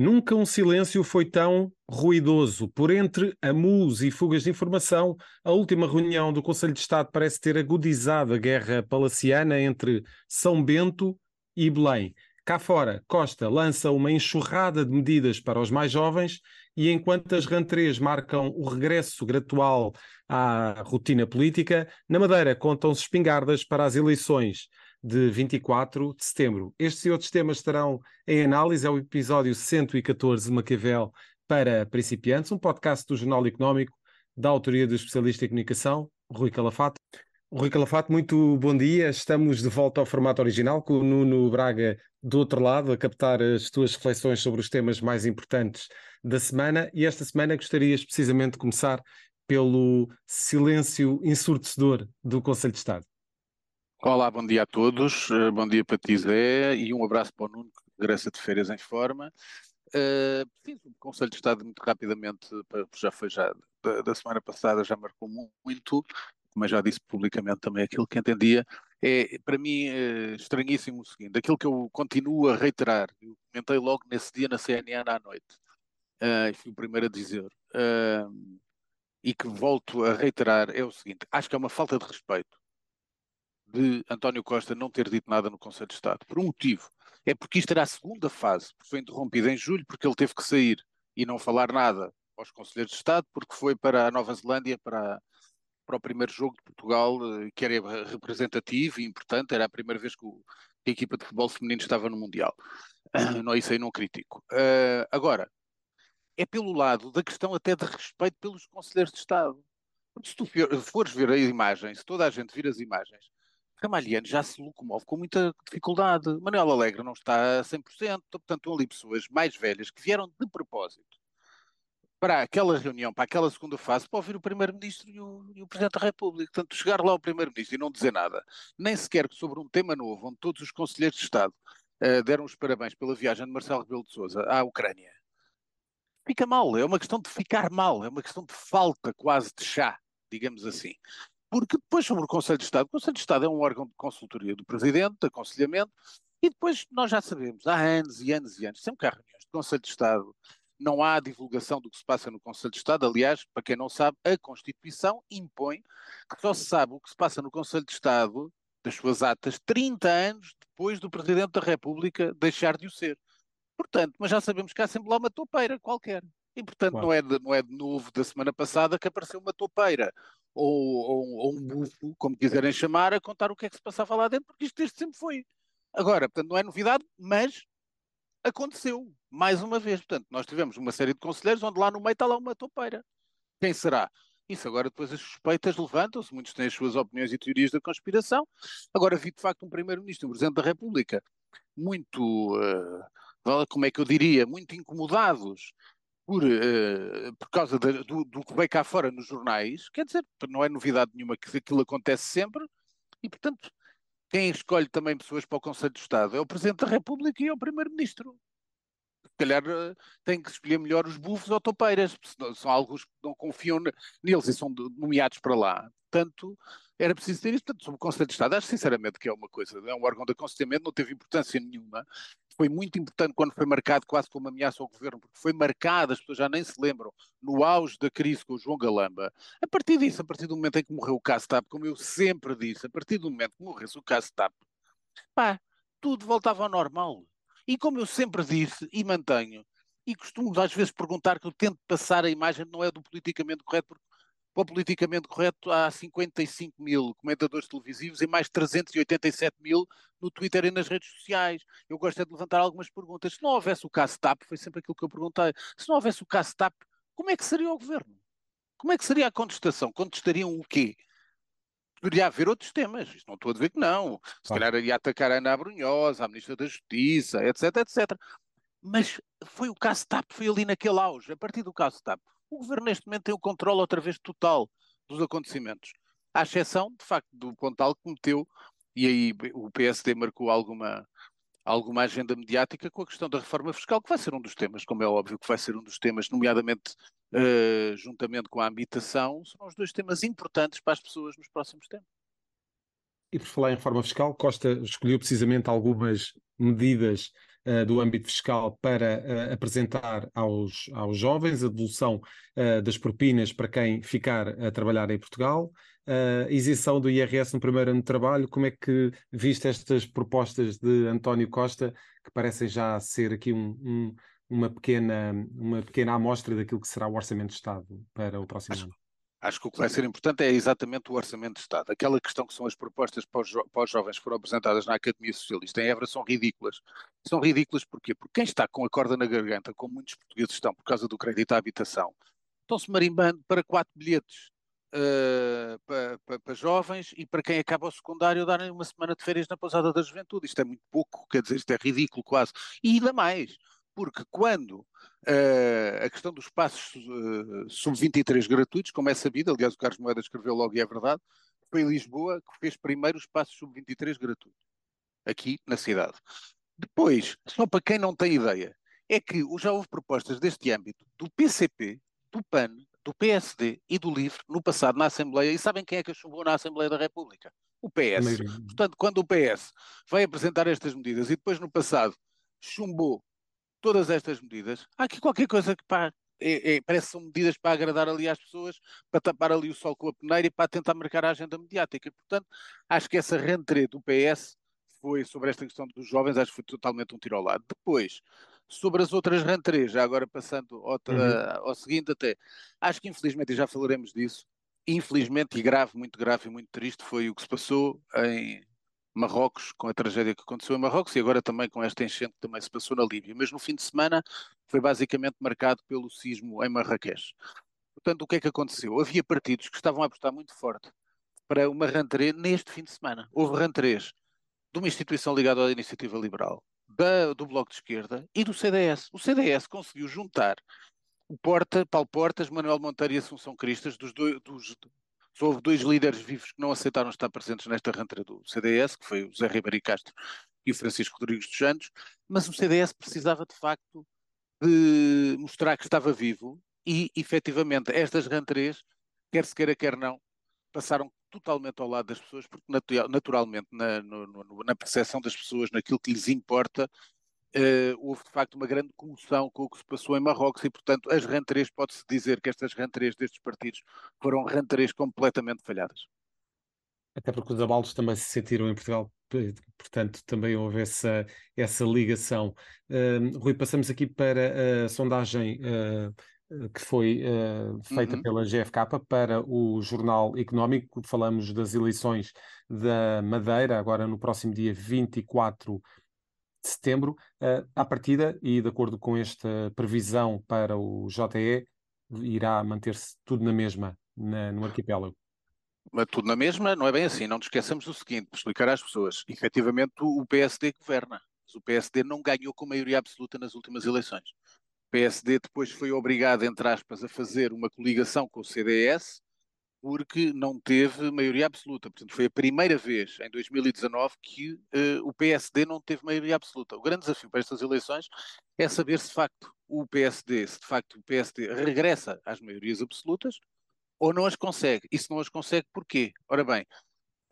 Nunca um silêncio foi tão ruidoso. Por entre amus e fugas de informação, a última reunião do Conselho de Estado parece ter agudizado a guerra palaciana entre São Bento e Belém. Cá fora, Costa lança uma enxurrada de medidas para os mais jovens e enquanto as rantrês marcam o regresso gradual à rotina política, na Madeira contam-se espingardas para as eleições de 24 de setembro. Estes e outros temas estarão em análise. É o episódio 114 de Maquiavel para principiantes, um podcast do Jornal Económico da autoria do especialista em comunicação, Rui Calafato. Rui Calafato, muito bom dia. Estamos de volta ao formato original com o Nuno Braga do outro lado a captar as tuas reflexões sobre os temas mais importantes da semana. E esta semana gostarias precisamente de começar pelo silêncio ensurdecedor do Conselho de Estado. Olá, bom dia a todos, eh, bom dia para ti Zé e um abraço para o Nuno que regressa de férias em forma. Uh, sim, o Conselho de Estado muito rapidamente, já foi já da, da, semana passada, já marcou muito, eu já disse publicamente também aquilo que entendia, é para mim é estranhíssimo o seguinte, aquilo que eu continuo a reiterar, eu comentei logo nesse dia na CNN à noite, uh, fui o primeiro a dizer, uh, e que volto a reiterar, é o seguinte, acho que é uma falta de respeito de António Costa não ter dito nada no Conselho de Estado, por um motivo. É porque isto era a segunda fase, porque foi interrompida em julho, porque ele teve que sair e não falar nada aos Conselheiros de Estado, porque foi para a Nova Zelândia, para, para o primeiro jogo de Portugal, eh, que era representativo e importante, era a primeira vez que, o, que a equipa de futebol feminino estava no Mundial. Não, isso aí não critico. Uh, agora, é pelo lado da questão até de respeito pelos Conselheiros de Estado. Se tu fores ver a imagem, se toda a gente vir as imagens, Ramalhiano já se locomove com muita dificuldade. Manuel Alegre não está a 100%, portanto, estão ali pessoas mais velhas que vieram de propósito para aquela reunião, para aquela segunda fase, para ouvir o Primeiro-Ministro e, e, o Presidente da República. Portanto, chegar lá o Primeiro-Ministro e não dizer nada, nem sequer sobre um tema novo, onde todos os conselheiros de Estado uh, deram os parabéns pela viagem de Marcelo Rebelo de Sousa à Ucrânia. Fica mal, é uma questão de ficar mal, é uma questão de falta quase de chá, digamos assim. Porque depois, sobre o Conselho de Estado, o Conselho de Estado é um órgão de consultoria do Presidente, de aconselhamento, e depois nós já sabemos, há anos e anos e anos, sempre que há reuniões de Conselho de Estado, não há divulgação do que se passa no Conselho de Estado. Aliás, para quem não sabe, a Constituição impõe que só se sabe o que se passa no Conselho de Estado, das suas atas, 30 anos depois do Presidente da República deixar de o ser. Portanto, mas já sabemos que há sempre lá uma topeira qualquer. E, portanto, claro. não, é de, não é de novo da semana passada que apareceu uma topeira ou, ou, ou, um bufo, como quiserem chamar, a contar o que é que se passava lá dentro, porque isto desde sempre foi. Agora, portanto, não é novidade, mas aconteceu, mais uma vez. Portanto, nós tivemos uma série de conselheiros onde lá no meio está lá uma topeira. Quem será? Isso agora depois as suspeitas levantam-se, muitos têm as suas opiniões e teorias da conspiração. Agora vi de facto um primeiro-ministro, um presidente da República, muito, uh, como é que eu diria, muito incomodados por, uh, por causa de, do, do, que veio cá fora nos jornais, quer dizer, não é novidade nenhuma que aquilo acontece sempre, e portanto, quem escolhe também pessoas para o Conselho de Estado é o Presidente da República e é o Primeiro-Ministro. Se calhar uh, tem que escolher melhor os bufos ou topeiras, são alguns que não confiam neles e são nomeados para lá. Portanto, era preciso ter isso. Portanto, sobre o Conselho de Estado, acho sinceramente que é uma coisa, é um órgão de aconselhamento, não teve importância nenhuma foi muito importante quando foi marcado quase como ameaça ao governo, porque foi marcado, as pessoas já nem se lembram, no auge da crise com o João Galamba. A partir disso, a partir do momento em que morreu o Castap, como eu sempre disse, a partir do momento que morresse o Castap, pá, tudo voltava ao normal. E como eu sempre disse e mantenho, e costumo às vezes perguntar que eu tento passar a imagem, não é do politicamente correto, porque para o politicamente correto, há 55 mil comentadores televisivos e mais 387 mil no Twitter e nas redes sociais. Eu gosto é de levantar algumas perguntas. Se não houvesse o caso TAP, foi sempre aquilo que eu perguntei, se não houvesse o caso TAP, como é que seria o governo? Como é que seria a contestação? Contestariam o quê? Poderia haver outros temas, isto não estou a dizer que não. Se calhar iria atacar a Ana Brunhosa, a Ministra da Justiça, etc, etc. Mas foi o caso TAP, foi ali naquele auge. A partir do caso TAP, o governo neste momento tem o controle outra vez total dos acontecimentos. À exceção, de facto, do Pontal que meteu, e aí o PSD marcou alguma, alguma agenda mediática com a questão da reforma fiscal, que vai ser um dos temas, como é óbvio que vai ser um dos temas, nomeadamente uh, juntamente com a habitação, são os dois temas importantes para as pessoas nos próximos tempos. E por falar em reforma fiscal, Costa escolheu precisamente algumas medidas uh, do âmbito fiscal para uh, apresentar aos, aos jovens, a devolução uh, das propinas para quem ficar a trabalhar em Portugal, a isenção do IRS no primeiro ano de trabalho. Como é que viste estas propostas de António Costa, que parecem já ser aqui um, um, uma, pequena, uma pequena amostra daquilo que será o Orçamento de Estado para o próximo acho, ano? Acho que o que vai ser importante é exatamente o Orçamento de Estado. Aquela questão que são as propostas para os, jo para os jovens que foram apresentadas na Academia Socialista em Évora são ridículas. São ridículas porquê? Porque quem está com a corda na garganta, como muitos portugueses estão por causa do crédito à habitação, estão-se marimbando para quatro bilhetes uh, para, para, para, jovens e para quem acaba o secundário darem uma semana de férias na pousada da juventude. Isto é muito pouco, quer dizer, isto é ridículo quase. E ainda mais, porque quando uh, a questão dos espaços uh, sub-23 gratuitos, como é sabido, aliás o Carlos Moeda escreveu logo e é verdade, foi Lisboa que fez primeiro o espaço sub-23 gratuito, aqui na cidade. Depois, só para quem não tem ideia, é que já houve propostas deste âmbito do PCP, do PAN, do PSD e do LIVRE no passado na Assembleia. E sabem quem é que chumbou na Assembleia da República? O PS. Portanto, quando o PS vai apresentar estas medidas e depois no passado chumbou todas estas medidas, há aqui qualquer coisa que pá, é, é, parece que são medidas para agradar ali às pessoas, para tapar ali o sol com a peneira e para tentar marcar a agenda mediática. Portanto, acho que essa rentrée do PS foi sobre esta questão dos jovens, acho que foi totalmente um tiro ao lado. Depois, Sobre as outras rantrês, já agora passando ao, uhum. ao seguinte até, acho que infelizmente, e já falaremos disso, infelizmente e grave, muito grave e muito triste, foi o que se passou em Marrocos, com a tragédia que aconteceu em Marrocos e agora também com esta enchente que também se passou na Líbia. Mas no fim de semana foi basicamente marcado pelo sismo em Marrakech. Portanto, o que é que aconteceu? Havia partidos que estavam a apostar muito forte para uma rantrê neste fim de semana. Houve rantrês de uma instituição ligada à iniciativa liberal, da, do Bloco de Esquerda e do CDS. O CDS conseguiu juntar o Porta, Paulo Portas, Manuel Monteiro e Assunção Cristas, dos dois, dos, houve dois líderes vivos que não aceitaram estar presentes nesta rentra do CDS, que foi o Zé Ribeiro Castro e o Francisco Rodrigues dos Santos, mas o CDS precisava de facto de mostrar que estava vivo e, efetivamente, estas rentrês, quer se queira, quer não, passaram totalmente ao lado das pessoas, porque naturalmente na, no, no, na percepção das pessoas, naquilo que lhes importa, Uh, houve de facto uma grande comoção com o que se passou em Marrocos e, portanto, as rentrées, pode-se dizer que estas rentrées destes partidos foram rentrées completamente falhadas. Até porque os abalos também se sentiram em Portugal, portanto, também houve essa, essa ligação. Uh, Rui, passamos aqui para a sondagem uh, que foi uh, feita uhum. pela GFK para o Jornal Económico. Falamos das eleições da Madeira, agora no próximo dia 24 de setembro. Uh, à partida, e de acordo com esta previsão para o JE, irá manter-se tudo na mesma na, no arquipélago. Mas tudo na mesma, não é bem assim. Não nos esqueçamos do seguinte, explicar às pessoas. Efetivamente, o PSD governa. Mas o PSD não ganhou com maioria absoluta nas últimas eleições. PSD depois foi obrigado, entre aspas, a fazer uma coligação com o CDS porque não teve maioria absoluta. Portanto, foi a primeira vez em 2019 que uh, o PSD não teve maioria absoluta. O grande desafio para estas eleições é saber se de facto o PSD, se de facto o PSD regressa às maiorias absolutas ou não as consegue. E se não as consegue, porquê? Ora bem,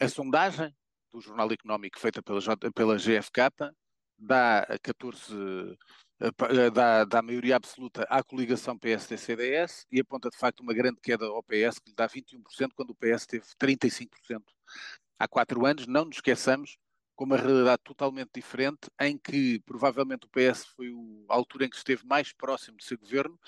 a sondagem do Jornal Económico feita pela, pela GFK dá 14 eh, eh, dá, dá maioria absoluta à coligação PSD-CDS e aponta de facto uma grande queda ao PS, que lhe dá 21%, quando o PS teve 35% há quatro anos. Não nos esqueçamos, com uma realidade totalmente diferente, em que provavelmente o PS foi a altura em que esteve mais próximo de ser governo,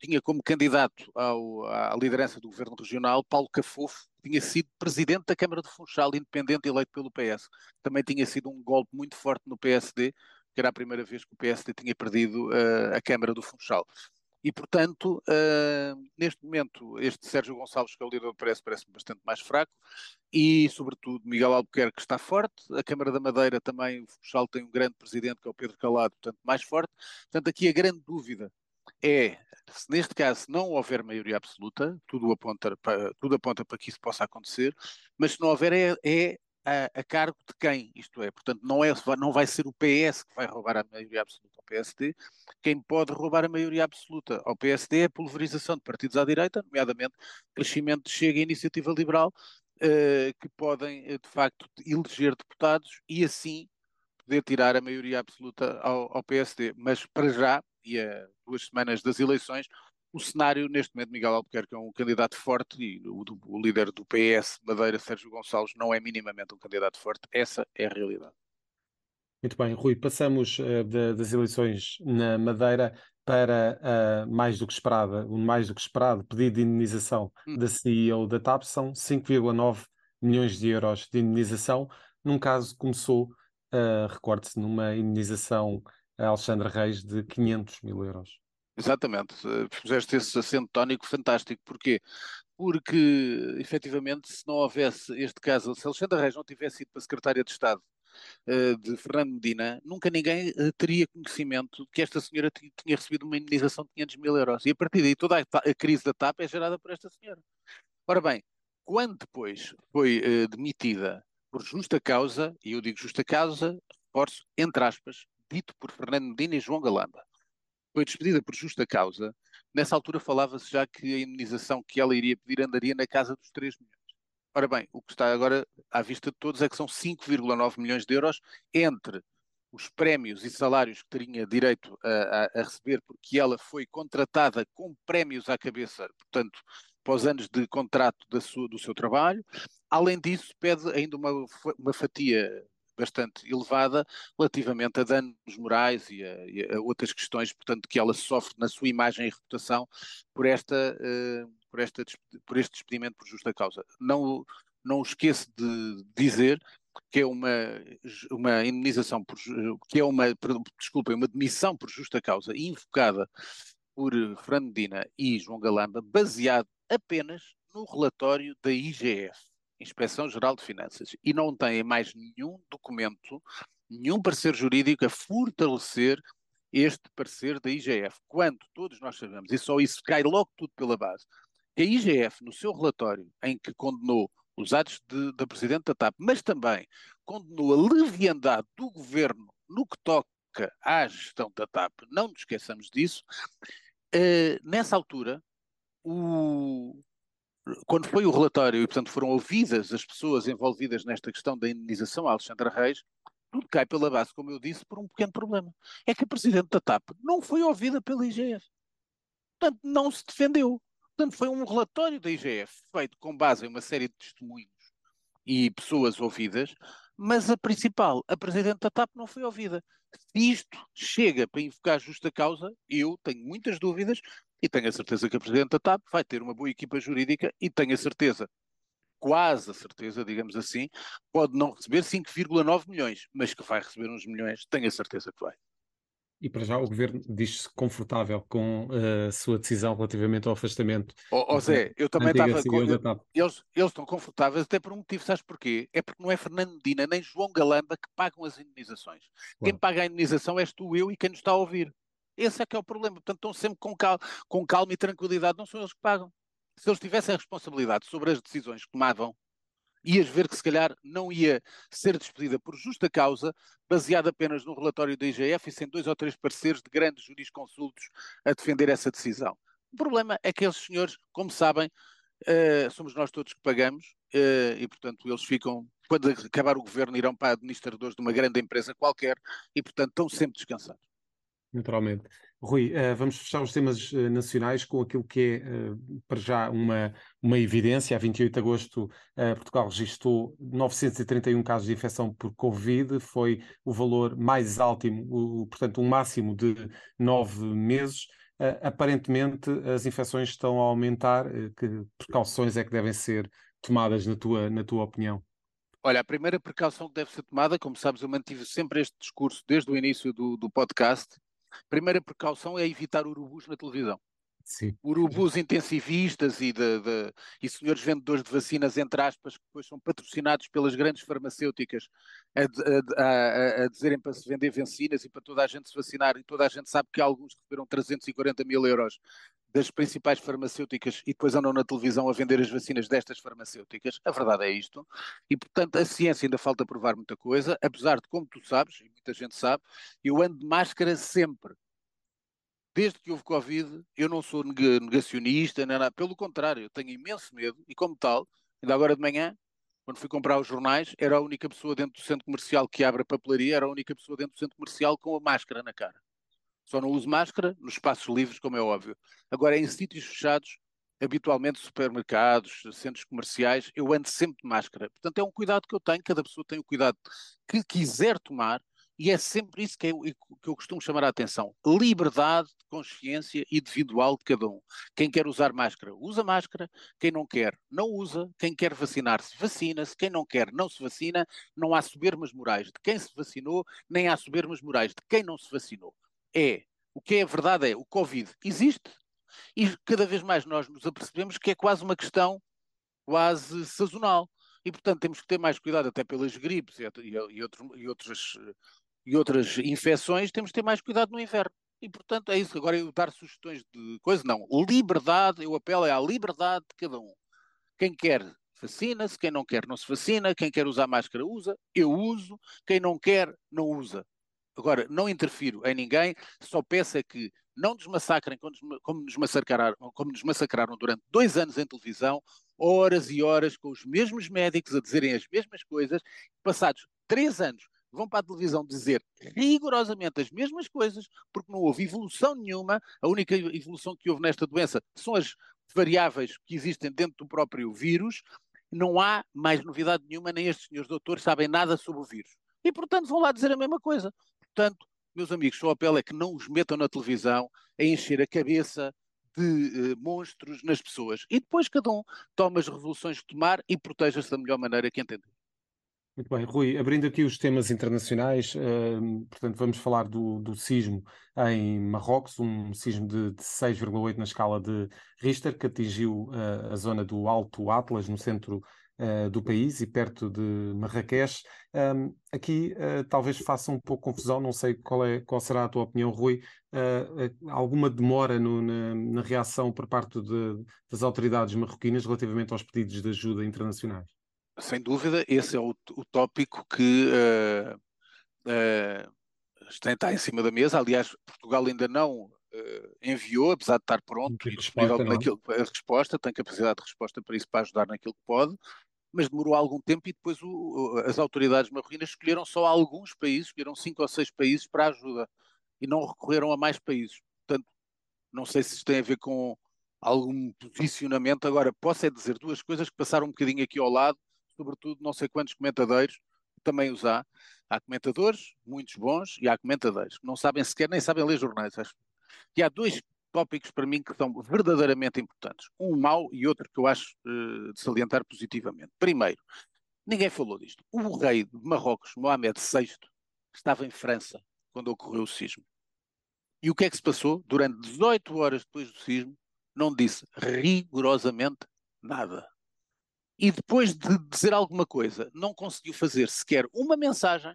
tinha como candidato ao, à liderança do governo regional Paulo Cafofo, que tinha sido presidente da Câmara de Funchal, independente eleito pelo PS. Também tinha sido um golpe muito forte no PSD, que era a primeira vez que o PSD tinha perdido uh, a Câmara do Funchal. E, portanto, uh, neste momento, este Sérgio Gonçalves, que é o líder do PS, parece-me bastante mais fraco, e, sobretudo, Miguel Albuquerque está forte, a Câmara da Madeira também, o Funchal tem um grande presidente, que é o Pedro Calado, portanto, mais forte. Portanto, aqui a grande dúvida é, se neste caso não houver maioria absoluta, tudo aponta para, tudo aponta para que isso possa acontecer, mas se não houver é, é a, a, cargo de quem, isto é, portanto não, é, não vai ser o PS que vai roubar a maioria absoluta. Ao PSD, quem pode roubar a maioria absoluta? Ao PSD é a pulverização de partidos à direita, nomeadamente crescimento de Chega e Iniciativa Liberal, uh, que podem, eh, de facto, eleger deputados e assim poder tirar a maioria absoluta ao, ao PSD. Mas para já, e a duas semanas das eleições, o cenário, neste momento, Miguel Albuquerque é um candidato forte e o, o líder do PS, Madeira, Sérgio Gonçalves, não é minimamente um candidato forte. Essa é a realidade. Muito bem, Rui, passamos uh, de, das eleições na Madeira para uh, mais do que esperada, o mais do que esperado pedido de indenização hum. da CEO da TAP são 5,9 milhões de euros de indenização. Num caso, começou, uh, recorde-se, numa indenização a Alexandre Reis de 500 mil euros. Exatamente, fizeste esse acento tónico fantástico. Porquê? Porque, efetivamente, se não houvesse este caso, se Alexandre Reis não tivesse ido para a Secretária de Estado uh, de Fernando Medina, nunca ninguém uh, teria conhecimento de que esta senhora tinha recebido uma indenização de 500 mil euros. E a partir daí toda a, a, crise da TAP é gerada por esta senhora. Ora bem, quando depois foi uh, demitida por justa causa, e eu digo justa causa, reforço, entre aspas, dito por Fernando Medina e João Galamba, foi despedida por justa causa, nessa altura falava-se já que a indenização que ela iria pedir andaria na casa dos 3 milhões. Ora bem, o que está agora à vista de todos é que são 5,9 milhões de euros entre os prémios e salários que teria direito a, a, receber, porque ela foi contratada com prémios à cabeça, portanto, os anos de contrato sua, do seu trabalho. Além disso, pede ainda uma, uma fatia bastante elevada relativamente a danos morais e a, e a, outras questões, portanto, que ela sofre na sua imagem e reputação por, esta, uh, por, esta, por este despedimento por justa causa. Não, não esqueço de dizer que é uma, uma indenização por, que é uma, desculpem, uma demissão por justa causa invocada por Fernando Medina e João Galamba, baseado apenas no relatório da IGF. Inspeção Geral de Finanças, e não têm mais nenhum documento, nenhum parecer jurídico a fortalecer este parecer da IGF. Quando todos nós sabemos, e só isso cai logo tudo pela base, que a IGF, no seu relatório, em que condenou os atos de, da Presidente da TAP, mas também condenou a leviandade do governo no que toca à gestão da TAP, não nos esqueçamos disso, uh, nessa altura, o, quando foi o relatório e, portanto, foram ouvidas as pessoas envolvidas nesta questão da indenização a Alexandra Reis, tudo cai pela base, como eu disse, por um pequeno problema. É que a Presidente da TAP não foi ouvida pela IGF. Portanto, não se defendeu. Portanto, foi um relatório da IGF feito com base em uma série de testemunhos e pessoas ouvidas, mas a principal, a Presidente da TAP, não foi ouvida. Se isto chega para invocar justa causa, eu tenho muitas dúvidas e tenho a certeza que a Presidente da TAP vai ter uma boa equipa jurídica e tenho a certeza, quase a certeza, digamos assim, pode não receber 5,9 milhões, mas que vai receber uns milhões, tenho a certeza que vai. E para já o governo diz-se confortável com eh, a sua decisão relativamente ao afastamento. Ó oh, oh Zé, eu também estava. Com, eles, eles estão confortáveis até por um motivo, sabes porquê? É porque não é Fernando Medina nem João Galamba que pagam as indenizações. Claro. Quem paga a indenização és tu, eu e quem nos está a ouvir. Esse é que é o problema. Portanto, estão sempre com calma, com calma e tranquilidade. Não são eles que pagam. Se eles tivessem a responsabilidade sobre as decisões que tomavam, ias ver que se calhar não ia ser despedida por justa causa, baseada apenas no relatório da IGF e sem dois ou três pareceres de grandes jurisconsultos a defender essa decisão. O problema é que esses senhores, como sabem, uh, somos nós todos que pagamos uh, e, portanto, eles ficam, quando acabar o governo, irão para administradores de uma grande empresa qualquer e, portanto, estão sempre descansados. Naturalmente. Rui, uh, vamos fechar os temas uh, nacionais com aquilo que é, uh, para já, uma, uma evidência. A 28 de agosto, Portugal registrou 931 casos de infecção por Covid, foi o valor mais alto, portanto, um máximo de nove meses. aparentemente, as infecções estão a aumentar. que precauções é que devem ser tomadas, na tua, na tua opinião? Olha, a primeira precaução que deve ser tomada, como sabes, eu mantive sempre este discurso desde o início do, do podcast, primeira precaução é evitar urubus na televisão. Urubus intensivistas e, de, de, e senhores vendedores de vacinas, entre aspas, que depois são patrocinados pelas grandes farmacêuticas a, a, a, a, dizerem para se vender vacinas e para toda a gente se vacinar, e toda a gente sabe que alguns receberam 340 mil euros das principais farmacêuticas e depois andam na televisão a vender as vacinas destas farmacêuticas. A verdade é isto. E, portanto, a ciência ainda falta provar muita coisa, apesar de, como tu sabes, e muita gente sabe, eu ando de máscara sempre. Desde que houve Covid, eu não sou negacionista, nem nada. Pelo contrário, eu tenho imenso medo e, como tal, ainda agora de manhã, Quando fui comprar os jornais, era a única pessoa dentro do centro comercial que abre a papelaria, era a única pessoa dentro do centro comercial com a máscara na cara. Só não uso máscara nos espaços livres, como é óbvio. Agora, em sítios fechados, habitualmente supermercados, centros comerciais, eu ando sempre de máscara. Portanto, é um cuidado que eu tenho, cada pessoa tem o cuidado que quiser tomar, e é sempre isso que eu, que eu costumo chamar a atenção. Liberdade de consciência individual de cada um. Quem quer usar máscara, usa máscara. Quem não quer, não usa. Quem quer vacinar-se, vacina-se. Quem não quer, não se vacina. Não há sobermas morais de quem se vacinou, nem há sobermas morais de quem não se vacinou. É, o que é verdade é, o Covid existe, e cada vez mais nós nos apercebemos que é quase uma questão quase sazonal. E, portanto, temos que ter mais cuidado até pelas gripes e, e, e, e, outras, e outras infecções, temos que ter mais cuidado no inverno. E, portanto, é isso. Agora, eu dar sugestões de coisa, não. Liberdade, eu apelo é à liberdade de cada um. Quem quer, vacina-se. Quem não quer, não se vacina. Quem quer usar máscara, usa. Eu uso. Quem não quer, não usa. Agora, não interfiro em ninguém, só peço é que não nos massacrem como nos massacraram, como nos massacraram durante dois anos em televisão, horas e horas com os mesmos médicos a dizerem as mesmas coisas, passados três anos vão para a televisão dizer rigorosamente as mesmas coisas, porque não houve evolução nenhuma, a única evolução que houve nesta doença são as variáveis que existem dentro do próprio vírus, não há mais novidade nenhuma, nem estes senhores doutores sabem nada sobre o vírus. E, portanto, vão lá dizer a mesma coisa. Portanto, meus amigos, o apelo é que não os metam na televisão a encher a cabeça de uh, monstros nas pessoas. E depois cada um toma as resoluções que tomar e proteja-se da melhor maneira que entender. Muito bem, Rui, abrindo aqui os temas internacionais, uh, portanto, vamos falar do, do sismo em Marrocos, um sismo de, de 6,8 na escala de Richter, que atingiu uh, a zona do Alto Atlas, no centro uh, do país e perto de Marrakech. Um, aqui uh, talvez faça um pouco confusão, não sei qual, é, qual será a tua opinião, Rui. Alguma demora no, na, na, reação por parte de, das autoridades marroquinas relativamente aos pedidos de ajuda internacionais? Sem dúvida, esse é o, o tópico que está em cima da mesa. Aliás, Portugal ainda não enviou, apesar de estar pronto e disponível naquilo, a resposta, tem capacidade de resposta para isso, para ajudar naquilo que pode mas demorou algum tempo e depois o, as autoridades marroquinas escolheram só alguns países, escolheram cinco ou seis países para ajuda e não recorreram a mais países. Portanto, não sei se isto tem a ver com algum posicionamento. Agora, posso é dizer duas coisas que passaram um bocadinho aqui ao lado, sobretudo não sei quantos comentadores, também os há. Há comentadores, muitos bons, e há comentadores que não sabem sequer, nem sabem ler jornais, acho. E há dois tópicos para mim que são verdadeiramente importantes. Um mau e outro que eu acho uh, de salientar positivamente. Primeiro, ninguém falou disto. O rei de Marrocos, Mohamed VI, estava em França quando ocorreu o sismo. E o que é que se passou? Durante 18 horas depois do sismo, não disse rigorosamente nada. E depois de dizer alguma coisa, não conseguiu fazer sequer uma mensagem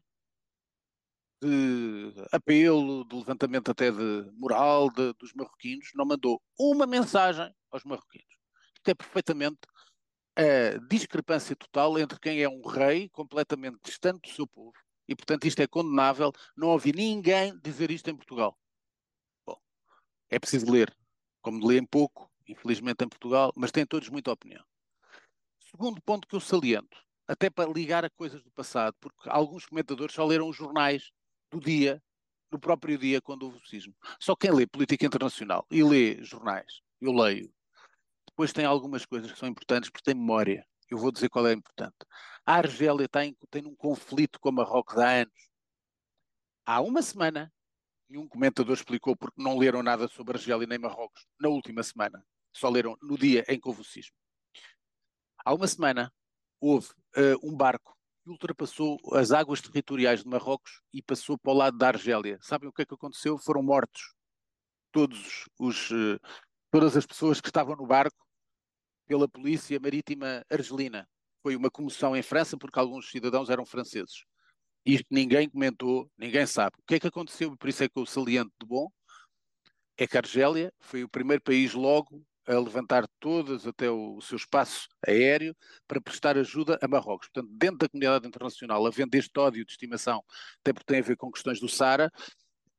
de apelo, de levantamento até de moral de, dos marroquinos, não mandou uma mensagem aos marroquinos. Isto é perfeitamente a discrepância total entre quem é um rei completamente distante do seu povo e, portanto, isto é condenável. Não ouvi ninguém dizer isto em Portugal. Bom, é preciso ler, como leem pouco, infelizmente, em Portugal, mas têm todos muita opinião. Segundo ponto que eu saliento, até para ligar a coisas do passado, porque alguns comentadores só leram os jornais do dia, no próprio dia, quando houve o sismo. Só quem lê política internacional e lê jornais, eu leio, depois tem algumas coisas que são importantes porque tem memória. Eu vou dizer qual é importante. A Argélia tem, tem um conflito com Marrocos há anos. Há uma semana, e um comentador explicou porque não leram nada sobre Argélia nem Marrocos na última semana. Só leram no dia em que houve o sismo. Há uma semana houve uh, um barco que ultrapassou as águas territoriais de Marrocos e passou para o lado da Argélia. Sabem o que é que aconteceu? Foram mortos todos os, eh, todas as pessoas que estavam no barco pela polícia marítima argelina. Foi uma comoção em França porque alguns cidadãos eram franceses. Isto ninguém comentou, ninguém sabe. O que é que aconteceu? Por isso é que o saliente de bom é que a Argélia foi o primeiro país logo a levantar todas até o, seu espaço aéreo para prestar ajuda a Marrocos. Portanto, dentro da comunidade internacional, havendo este ódio de estimação, até porque tem a ver com questões do Sara,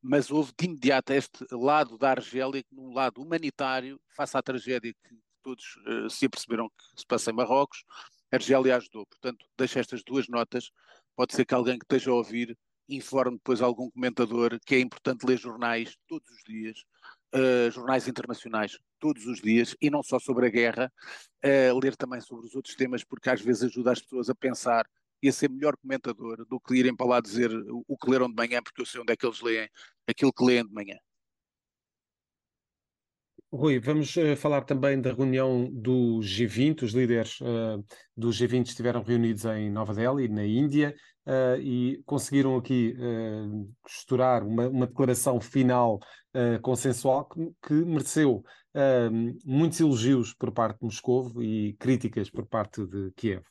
mas houve de imediato este lado da Argélia, num lado humanitário, face à tragédia que todos uh, se aperceberam que se passa em Marrocos, Argélia ajudou. Portanto, deixo estas duas notas. Pode ser que alguém que esteja a ouvir informe depois algum comentador que é importante ler jornais todos os dias, uh, jornais internacionais todos os dias, e não só sobre a guerra, uh, ler também sobre os outros temas, porque às vezes ajuda as pessoas a pensar e a ser melhor comentador do que irem para lá dizer o que leram de manhã, porque eu sei onde é que eles leem aquilo que leem de manhã. Rui, vamos uh, falar também da reunião do G20. Os líderes uh, do G20 estiveram reunidos em Nova Delhi, na Índia, uh, e conseguiram aqui costurar uma, uma, declaração final consensual que, que mereceu muitos elogios por parte de Moscou e críticas por parte de Kiev.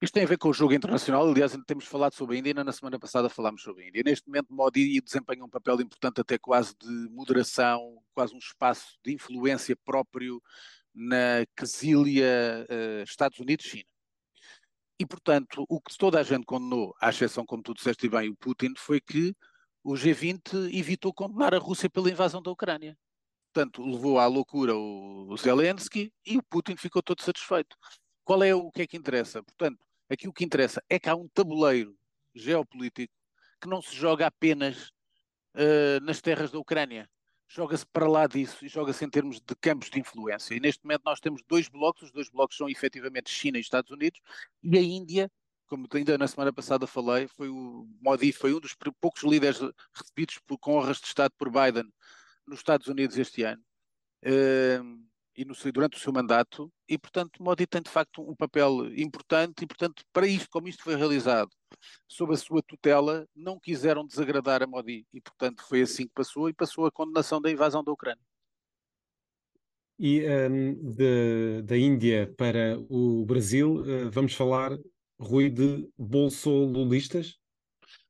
Isto tem a ver com o jogo internacional, aliás, temos falado sobre a Índia, na semana passada falámos sobre a Índia. Neste momento, Modi desempenha um papel importante, até quase de moderação, quase um espaço de influência próprio na quesilha uh, Estados Unidos-China. E, portanto, o que toda a gente condenou, à exceção, como tu disseste bem, o Putin, foi que o G20 evitou condenar a Rússia pela invasão da Ucrânia. Portanto, levou à loucura o Zelensky e o Putin ficou todo satisfeito. Qual é o que é que interessa? Portanto, Aqui o que interessa é que há um tabuleiro geopolítico que não se joga apenas uh, nas terras da Ucrânia. Joga-se para lá disso e joga-se em termos de campos de influência. E neste momento nós temos dois blocos, os dois blocos são efetivamente China e Estados Unidos, e a Índia, como ainda na semana passada falei, foi o Modi foi um dos poucos líderes recebidos por, com honras de Estado por Biden nos Estados Unidos este ano. Uh, e no, durante o seu mandato, e portanto Modi tem de facto um papel importante, e portanto para isto, como isto foi realizado sob a sua tutela, não quiseram desagradar a Modi, e portanto foi assim que passou, e passou a condenação da invasão da Ucrânia. E um, de, da Índia para o Brasil, uh, vamos falar, Rui, de bolsolulistas?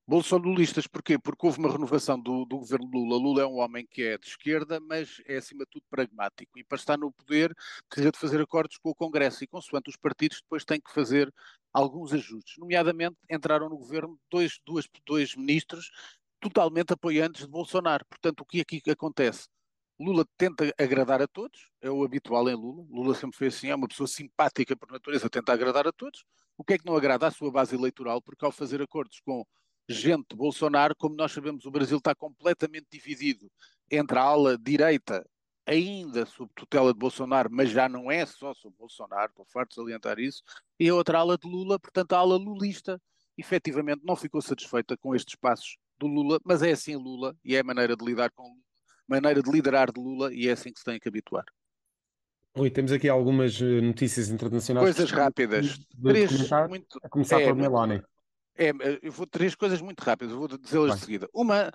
Bolsonaristas, porquê? Porque houve uma renovação do, do, governo Lula. Lula é um homem que é de esquerda, mas é acima de tudo pragmático. E para estar no poder precisa de fazer acordos com o Congresso. E consoante os partidos depois têm que fazer alguns ajustes. Nomeadamente, entraram no governo dois, dois, dois ministros totalmente apoiantes de Bolsonaro. Portanto, o que aqui acontece? Lula tenta agradar a todos, é o habitual em Lula. Lula sempre foi assim, é uma pessoa simpática por natureza, tenta agradar a todos. O que é que não agrada à sua base eleitoral? Porque ao fazer acordos com gente Bolsonaro, como nós sabemos, o Brasil está completamente dividido entre a ala direita, ainda sob tutela de Bolsonaro, mas já não é só sob Bolsonaro, estou farto de salientar isso, e a outra ala de Lula, portanto a ala lulista, efetivamente não ficou satisfeita com estes passos do Lula, mas é assim Lula e é a maneira de lidar com Lula, maneira de liderar de Lula e é assim que se tem que habituar. Oi, temos aqui algumas eh, notícias internacionais. Coisas rápidas. Três, muito, a começar é, pela Meloni. É, eu vou três coisas muito rápidas, vou dizê-las de seguida. Uma,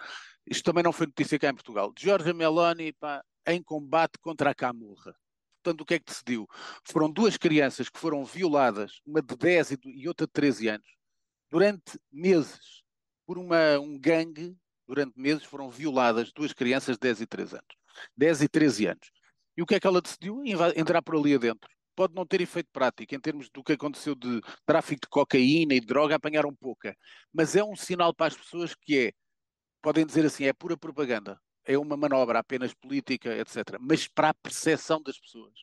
isto também não foi notícia cá em Portugal, Giorgia Meloni pá, em combate contra a camurra. Portanto, o que é que decidiu? Foram duas crianças que foram violadas, uma de 10 e outra de 13 anos, durante meses, por uma, um gangue, durante meses foram violadas duas crianças de 10 e 13 anos. 10 e 13 anos. E o que é que ela decidiu? Entrar por ali adentro pode não ter efeito prático em termos do que aconteceu de tráfico de cocaína e de droga, apanharam pouca. Mas é um sinal para as pessoas que é, podem dizer assim, é pura propaganda, é uma manobra apenas política, etc. Mas para a percepção das pessoas,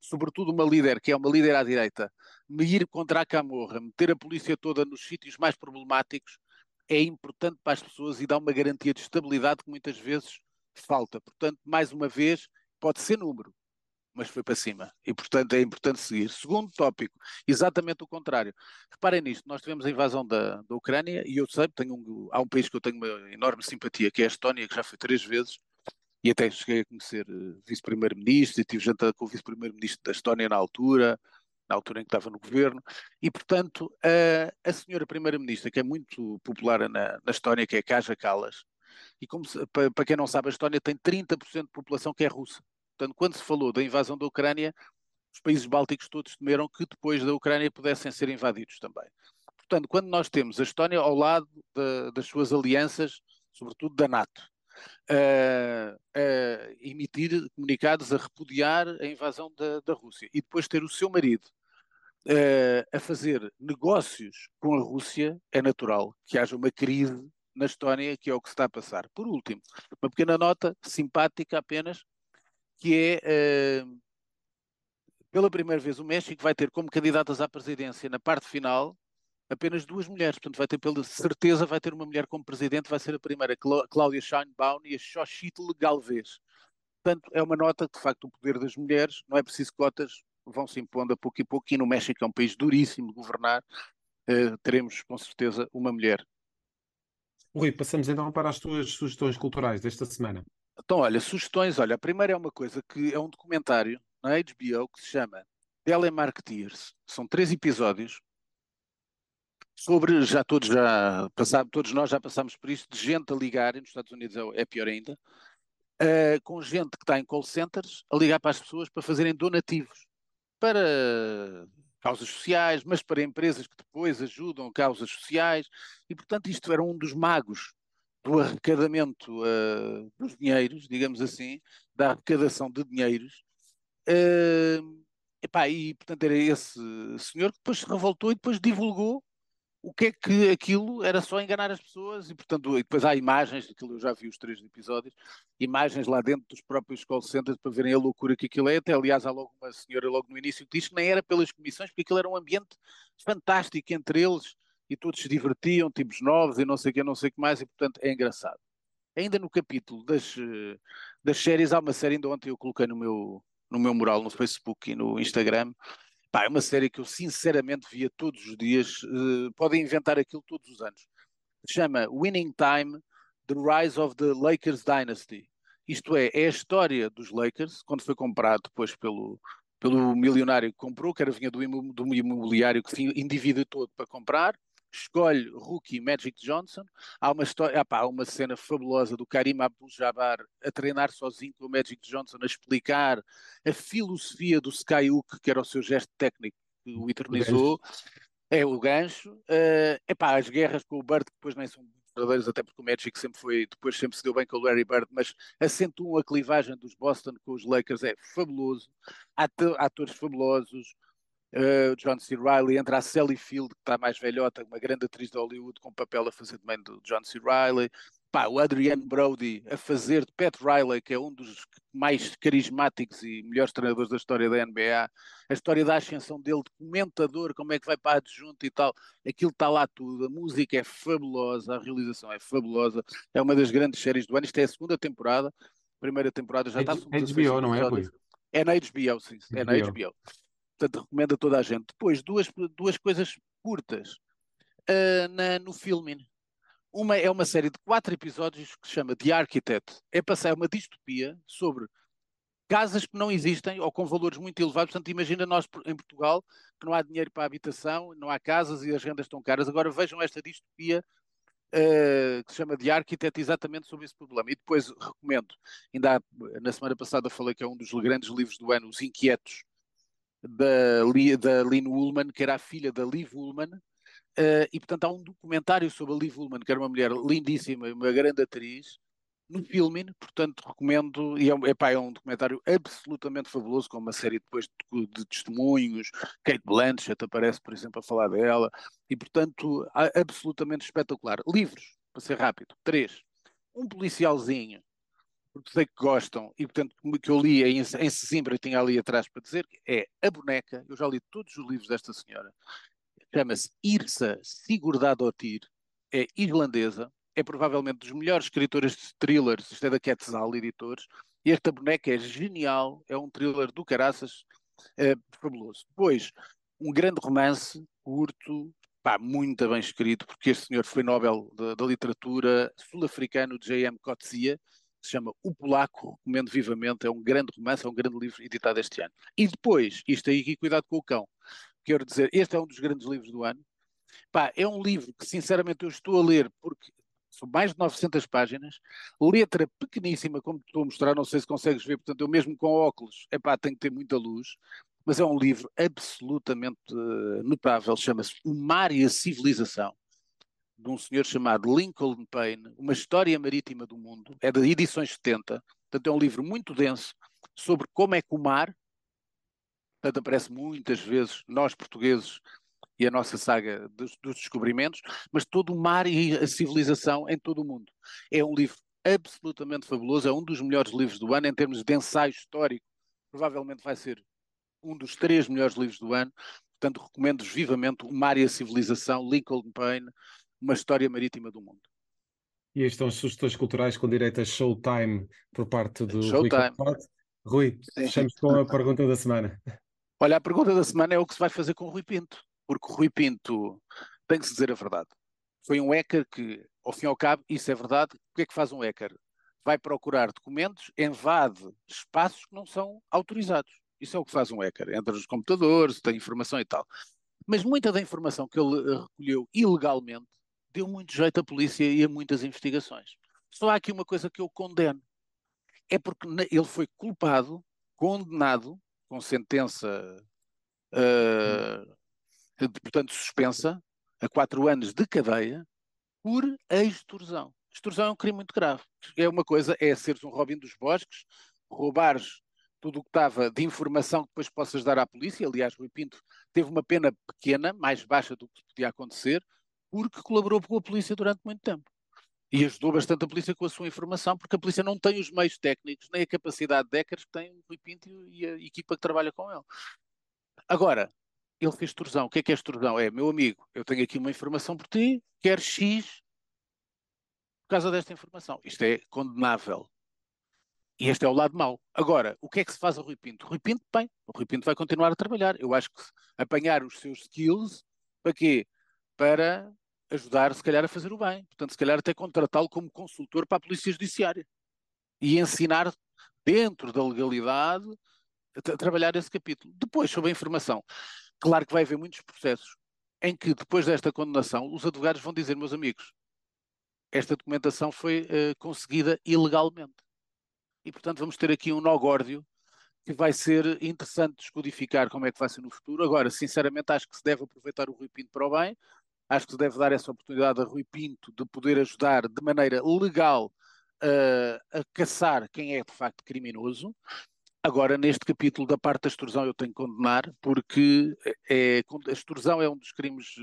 sobretudo uma líder que é uma líder à direita, me ir contra a camorra, meter a polícia toda nos sítios mais problemáticos, é importante para as pessoas e dá uma garantia de estabilidade que muitas vezes falta. Portanto, mais uma vez, pode ser número, mas foi para cima. E, portanto, é importante seguir. Segundo tópico, exatamente o contrário. Reparem nisto, nós tivemos a invasão da, da Ucrânia e eu sei, tenho um, há um país que eu tenho uma enorme simpatia, que é a Estónia, que já foi três vezes, e até cheguei a conhecer uh, vice-primeiro-ministro e tive jantar com o vice-primeiro-ministro da Estónia na altura, na altura em que estava no governo, e, portanto, a, a senhora primeira-ministra, que é muito popular na, na Estónia, que é Kaja Kallas, e como se, para, para quem não sabe, a Estónia tem 30% de população que é russa. Portanto, quando se falou da invasão da Ucrânia, os países bálticos todos temeram que depois da Ucrânia pudessem ser invadidos também. Portanto, quando nós temos a Estónia ao lado de, das suas alianças, sobretudo da NATO, a, a, emitir comunicados a repudiar a invasão da, da Rússia e depois ter o seu marido a, a fazer negócios com a Rússia, é natural que haja uma crise na Estónia, que é o que se está a passar. Por último, uma pequena nota simpática apenas, que é uh, pela primeira vez o México vai ter como candidatas à presidência na parte final apenas duas mulheres, portanto vai ter pela certeza vai ter uma mulher como presidente, vai ser a primeira, Cláudia Scheinbaum e a Xochitl Galvez. Portanto, é uma nota que, de facto, o poder das mulheres, não é preciso cotas, vão se impondo a pouco e pouco, e no México é um país duríssimo de governar, eh, teremos com certeza uma mulher. Rui, passamos então para as tuas sugestões culturais desta semana. Então, olha, sugestões, olha, a primeira é uma coisa que é um documentário na HBO que se chama Telemarketeers. São três episódios sobre, já todos já passaram, todos nós já passámos por isto, de gente a ligar, e nos Estados Unidos é, é pior ainda, uh, com gente que está em call centers a ligar para as pessoas para fazerem donativos para causas sociais, mas para empresas que depois ajudam causas sociais, e portanto isto era um dos magos do arrecadamento uh, dos dinheiros, digamos assim, da arrecadação de dinheiros. Uh, epá, e portanto era esse senhor que depois se revoltou e depois divulgou o que é que aquilo era só enganar as pessoas e, portanto, e depois há imagens, aquilo eu já vi os três episódios, imagens lá dentro dos próprios call centers para verem a loucura que aquilo é. Até, aliás, há logo uma senhora logo no início que diz que nem era pelas comissões, porque aquilo era um ambiente fantástico entre eles e todos se divertiam, tipos novos e não sei o que, não sei o que mais, e portanto é engraçado. Ainda no capítulo das, eh, das séries, há uma série, ainda ontem eu coloquei no meu, no meu mural no Facebook e no Instagram, Pá, é uma série que eu sinceramente via todos os dias. Uh, podem inventar aquilo todos os anos. Chama Winning Time: The Rise of the Lakers Dynasty. Isto é, é a história dos Lakers, quando foi comprado depois pelo, pelo milionário que comprou, que era vinha do, imobiliário que se endividou todo para comprar, escolhe rookie Magic Johnson. Há uma, história, há uma cena fabulosa do Karim Abdul-Jabbar a treinar sozinho com o Magic Johnson, a explicar a filosofia do Skyhook, que era o seu gesto técnico que o eternizou. É o gancho. Uh, epá, as guerras com o Bird, que depois nem são verdadeiras, até porque o Magic sempre foi, depois sempre se deu bem com o Larry Bird, mas acentuam a clivagem dos Boston com os Lakers, é fabuloso. Atores fabulosos uh, John C. Reilly, entra a Sally Field, que está mais velhota, uma grande atriz de Hollywood, com papel a fazer também do John C. Reilly. Pá, o Adrian Brody a fazer de Pat Riley, que é um dos mais carismáticos e melhores treinadores da história da NBA. A história da ascensão dele de comentador, como é que vai para a adjunta e tal. Aquilo está lá tudo. A música é fabulosa, a realização é fabulosa. É uma das grandes séries do ano. Isto é a segunda temporada. A primeira temporada já está... É HBO, não é, Rui? É na HBO, sim. É na HBO. Portanto, recomendo a toda a gente. Depois, duas, duas coisas curtas uh, na, no filme. Uma é uma série de quatro episódios que se chama The Architect. É passar uma distopia sobre casas que não existem ou com valores muito elevados. Portanto, imagina nós em Portugal que não há dinheiro para a habitação, não há casas e as rendas estão caras. Agora vejam esta distopia uh, que se chama The Architect exatamente sobre esse problema. E depois recomendo, ainda há, na semana passada falei que é um dos grandes livros do ano, Os Inquietos, da, da Lynn Woolman, que era a filha da Liv Woolman, uh, e portanto há um documentário sobre a Liv Woolman, que era uma mulher lindíssima, uma grande atriz, no filme, portanto recomendo, e é, epá, é um documentário absolutamente fabuloso, com uma série depois de, de, testemunhos, Kate Blanchett aparece, por exemplo, a falar dela, e portanto absolutamente espetacular. Livros, para ser rápido, três. Um policialzinho porque sei que gostam, e portanto, que eu li em, em Sesimbra, tinha ali atrás para dizer, é A Boneca, eu já li todos os livros desta senhora, chama-se Irsa Sigurðardóttir, é irlandesa, é provavelmente dos melhores escritores de thrillers, isto é da Quetzal Editores, e esta boneca é genial, é um thriller do caraças, é, fabuloso. Depois, um grande romance, curto, pá, muito bem escrito, porque este senhor foi Nobel da literatura sul-africano J.M. Coetzee, se chama O Polaco, recomendo vivamente, é um grande romance, é um grande livro editado este ano. E depois, isto aí, cuidado com o cão, quero dizer, este é um dos grandes livros do ano. Pá, é um livro que sinceramente eu estou a ler porque são mais de 900 páginas, letra pequeníssima, como estou a mostrar, não sei se consegues ver, portanto eu mesmo com óculos, é pá, tenho que ter muita luz, mas é um livro absolutamente uh, notável, chama-se O Mar e a Civilização de um senhor chamado Lincoln Payne, Uma História Marítima do Mundo, é de edições 70, portanto é um livro muito denso sobre como é que o mar, portanto aparece muitas vezes nós portugueses e a nossa saga dos, dos descobrimentos, mas todo o mar e a civilização em todo o mundo. É um livro absolutamente fabuloso, é um dos melhores livros do ano em termos de ensaio histórico, provavelmente vai ser um dos três melhores livros do ano. Portanto, recomendo vivamente O Mar e a Civilização, Lincoln Payne, uma história marítima do mundo. E estão as sugestões culturais com direito a showtime por parte do showtime. Rui Rui, fechamos com a pergunta da semana. Olha, a pergunta da semana é o que se vai fazer com o Rui Pinto, porque o Rui Pinto tem que se dizer a verdade. Foi um hacker que, ao fim e ao cabo, isso é verdade. O que é que faz um hacker? Vai procurar documentos, invade espaços que não são autorizados. Isso é o que faz um hacker. Entra nos computadores, tem informação e tal. Mas muita da informação que ele eh, recolheu ilegalmente deu muito jeito à polícia e a muitas investigações. Só há aqui uma coisa que eu condeno. É porque ele foi culpado, condenado, com sentença, uh, portanto, suspensa, a quatro anos de cadeia, por extorsão. Extorsão é um crime muito grave. É uma coisa, é seres um Robin dos Bosques, roubares tudo o que estava de informação que depois possas dar à polícia. Aliás, Rui Pinto teve uma pena pequena, mais baixa do que podia acontecer, porque colaborou com a polícia durante muito tempo. E ajudou bastante a polícia com a sua informação, porque a polícia não tem os meios técnicos, nem a capacidade de hackers que tem o Rui Pinto e a equipa que trabalha com ele. Agora, ele fez extorsão. O que é que é extorsão? É, meu amigo, eu tenho aqui uma informação por ti, quer X por causa desta informação. Isto é condenável. E este é o lado mau. Agora, o que é que se faz ao Rui Pinto? Rui Pinto, bem, o Rui Pinto vai continuar a trabalhar. Eu acho que apanhar os seus skills, para quê? Para ajudar, se calhar, a fazer o bem. Portanto, se calhar até contratá-lo como consultor para a Polícia Judiciária. E ensinar dentro da legalidade a trabalhar esse capítulo. Depois, sobre a informação. Claro que vai haver muitos processos em que, depois desta condenação, os advogados vão dizer, meus amigos, esta documentação foi uh, conseguida ilegalmente. E, portanto, vamos ter aqui um nó górdio que vai ser interessante descodificar como é que vai ser no futuro. Agora, sinceramente, acho que se deve aproveitar o Rui Pinto para o bem, acho que se deve dar essa oportunidade a Rui Pinto de poder ajudar de maneira legal uh, a caçar quem é de facto criminoso. Agora, neste capítulo da parte da extorsão, eu tenho que condenar, porque é, a extorsão é um dos crimes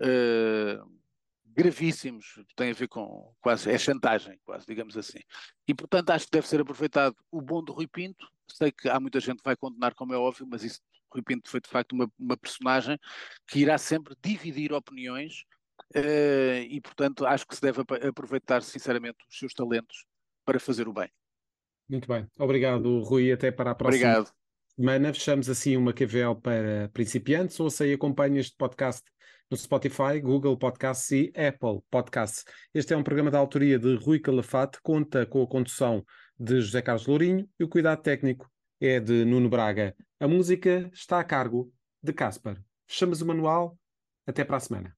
uh, gravíssimos, tem a ver com quase, é chantagem, quase, digamos assim. E, portanto, acho que deve ser aproveitado o bom do Rui Pinto. Sei que há muita gente que vai condenar, como é óbvio, mas isso, Rui Pinto foi de facto uma, uma personagem que irá sempre dividir opiniões uh, e, portanto, acho que se deve aproveitar, sinceramente, os seus talentos para fazer o bem. Muito bem. Obrigado, Rui. Até para a próxima Obrigado. semana. Fechamos assim uma QVL para principiantes. Ouça e acompanhe este podcast no Spotify, Google Podcasts e Apple Podcasts. Este é um programa da autoria de Rui Calafate, conta com a condução de José Carlos Lourinho e o cuidado técnico é de Nuno Braga. A música está a cargo de Caspar. Fechamos o manual. Até para a semana.